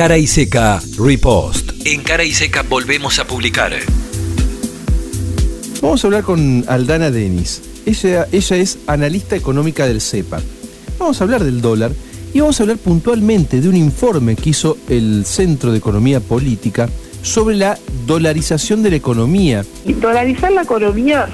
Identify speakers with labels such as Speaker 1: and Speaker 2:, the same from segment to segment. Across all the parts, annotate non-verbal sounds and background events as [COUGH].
Speaker 1: Cara y Seca Repost. En Cara y Seca volvemos a publicar.
Speaker 2: Vamos a hablar con Aldana Denis. Ella, ella es analista económica del CEPA. Vamos a hablar del dólar y vamos a hablar puntualmente de un informe que hizo el Centro de Economía Política sobre la dolarización de la economía.
Speaker 3: Dolarizar la economía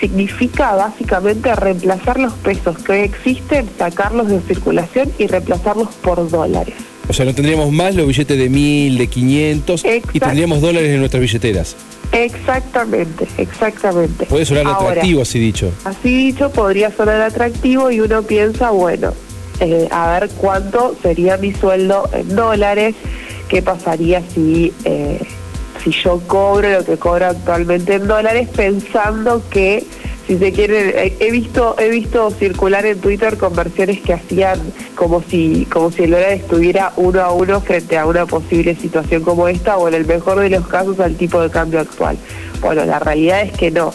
Speaker 3: significa básicamente reemplazar los pesos que hoy existen, sacarlos de circulación y reemplazarlos por dólares.
Speaker 2: O sea, no tendríamos más los billetes de mil, de 500 y tendríamos dólares en nuestras billeteras.
Speaker 3: Exactamente, exactamente.
Speaker 2: Puede sonar atractivo, así dicho.
Speaker 3: Así dicho, podría sonar atractivo y uno piensa, bueno, eh, a ver cuánto sería mi sueldo en dólares, qué pasaría si, eh, si yo cobro lo que cobro actualmente en dólares, pensando que si se quiere, he visto, he visto circular en Twitter conversiones que hacían como si, como si el dólar estuviera uno a uno frente a una posible situación como esta, o en el mejor de los casos al tipo de cambio actual. Bueno, la realidad es que no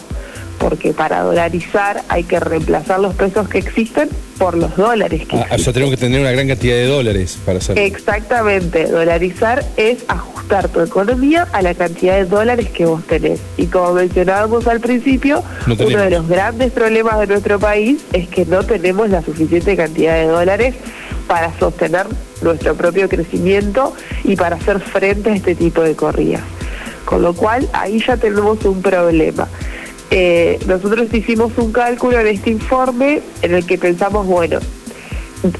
Speaker 3: porque para dolarizar hay que reemplazar los pesos que existen por los dólares que
Speaker 2: ah, O sea, tenemos que tener una gran cantidad de dólares para hacerlo.
Speaker 3: Exactamente, dolarizar es ajustar tu economía a la cantidad de dólares que vos tenés. Y como mencionábamos al principio, uno de los grandes problemas de nuestro país es que no tenemos la suficiente cantidad de dólares para sostener nuestro propio crecimiento y para hacer frente a este tipo de corridas. Con lo cual, ahí ya tenemos un problema. Eh, nosotros hicimos un cálculo en este informe en el que pensamos, bueno,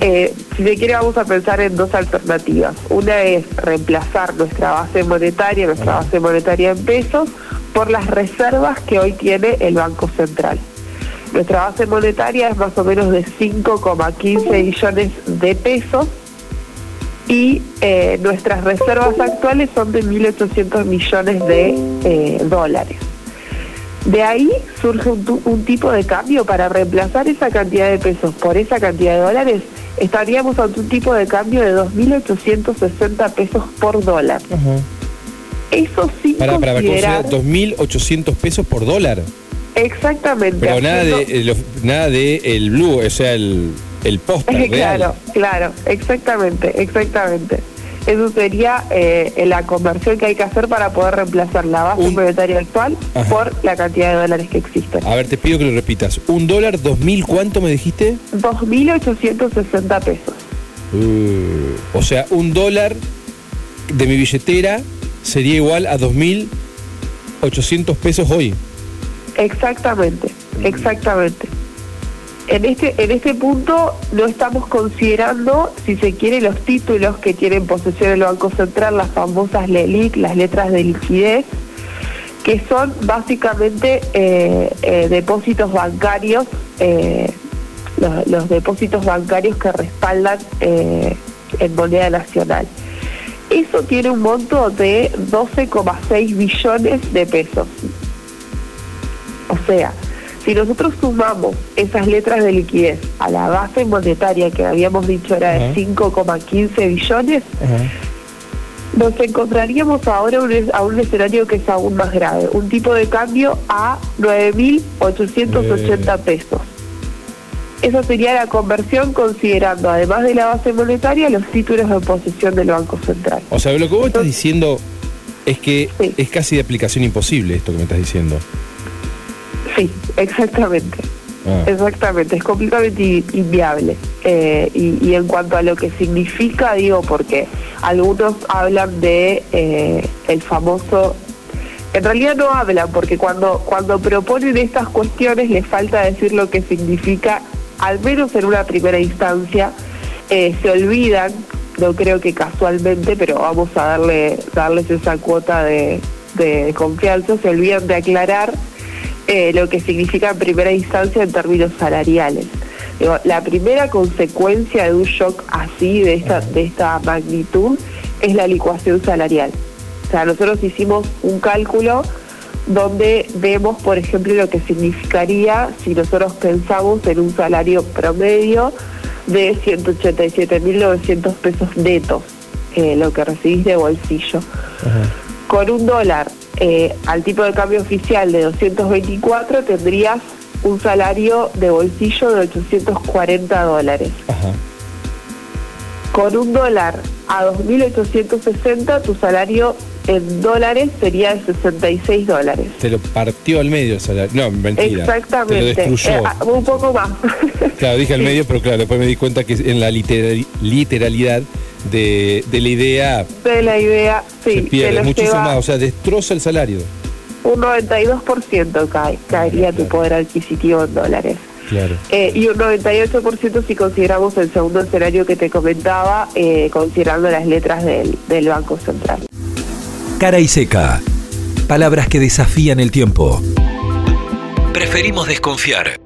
Speaker 3: eh, si se quiere vamos a pensar en dos alternativas. Una es reemplazar nuestra base monetaria, nuestra base monetaria en pesos, por las reservas que hoy tiene el Banco Central. Nuestra base monetaria es más o menos de 5,15 billones de pesos y eh, nuestras reservas actuales son de 1.800 millones de dólares. De ahí surge un, tipo de cambio para reemplazar esa cantidad de pesos por esa cantidad de dólares. Estaríamos ante un tipo de cambio de 2.860 pesos por dólar. Eso sí
Speaker 2: para, para 2.800 pesos por dólar.
Speaker 3: Exactamente.
Speaker 2: Pero nada de, eh, nada de el blue, o sea, el, el [LAUGHS]
Speaker 3: claro, claro, exactamente, exactamente. Eso sería eh, la conversión que hay que hacer para poder reemplazar la base monetaria actual por la cantidad de dólares que existen.
Speaker 2: A ver, te pido que lo repitas. ¿Un dólar, dos mil, cuánto me dijiste?
Speaker 3: 2.860 pesos.
Speaker 2: Uh, o sea, un dólar de mi billetera sería igual a 2.800 pesos hoy.
Speaker 3: Exactamente, exactamente. En este, en este punto no estamos considerando, si se quiere, los títulos que tienen posesión el Banco Central, las famosas LELIC, las letras de liquidez, que son básicamente eh, eh, depósitos bancarios, eh, los, depósitos bancarios que respaldan en moneda nacional. Eso tiene un monto de 12,6 billones de pesos. O sea, si nosotros sumamos esas letras de liquidez a la base monetaria que habíamos dicho era de 5,15 billones, nos encontraríamos ahora a un escenario que es aún más grave, un tipo de cambio a 9.880 pesos. Esa sería la conversión considerando, además de la base monetaria, los títulos de posesión del Banco Central.
Speaker 2: O sea, lo que vos estás diciendo es que es casi de aplicación imposible esto que me estás diciendo.
Speaker 3: Sí, exactamente. Ah. Exactamente, es completamente inviable. Eh, y, en cuanto a lo que significa, digo, porque algunos hablan de eh, el famoso, en realidad no hablan, porque cuando, cuando proponen estas cuestiones les falta decir lo que significa, al menos en una primera instancia, eh, se olvidan, no creo que casualmente, pero vamos a darle darles esa cuota de, de confianza, se olvidan de aclarar eh, lo que significa en primera instancia en términos salariales. la primera consecuencia de un shock así, de esta, de esta magnitud, es la licuación salarial. O sea, nosotros hicimos un cálculo donde vemos, por ejemplo, lo que significaría si nosotros pensamos en un salario promedio de 187.900 pesos netos, eh, lo que recibís de bolsillo. Con un dólar eh, al tipo de cambio oficial de 224 tendrías un salario de bolsillo de 840 dólares. Con un dólar a 2.860, tu salario en dólares sería de 66 dólares.
Speaker 2: Te lo partió al medio el salario. No, mentira.
Speaker 3: Exactamente.
Speaker 2: Te lo destruyó.
Speaker 3: Eh, un poco más.
Speaker 2: claro, dije al [LAUGHS] medio, pero claro, después me di cuenta que en la literalidad de, la idea.
Speaker 3: De la idea, sí.
Speaker 2: Se pierde muchísimo más, o sea, destroza el salario.
Speaker 3: Un 92% cae, caería tu poder adquisitivo en dólares.
Speaker 2: Claro.
Speaker 3: Eh, y un 98% si consideramos el segundo escenario que te comentaba, eh, considerando las letras del, del Banco Central.
Speaker 1: Cara y seca. Palabras que desafían el tiempo. Preferimos desconfiar.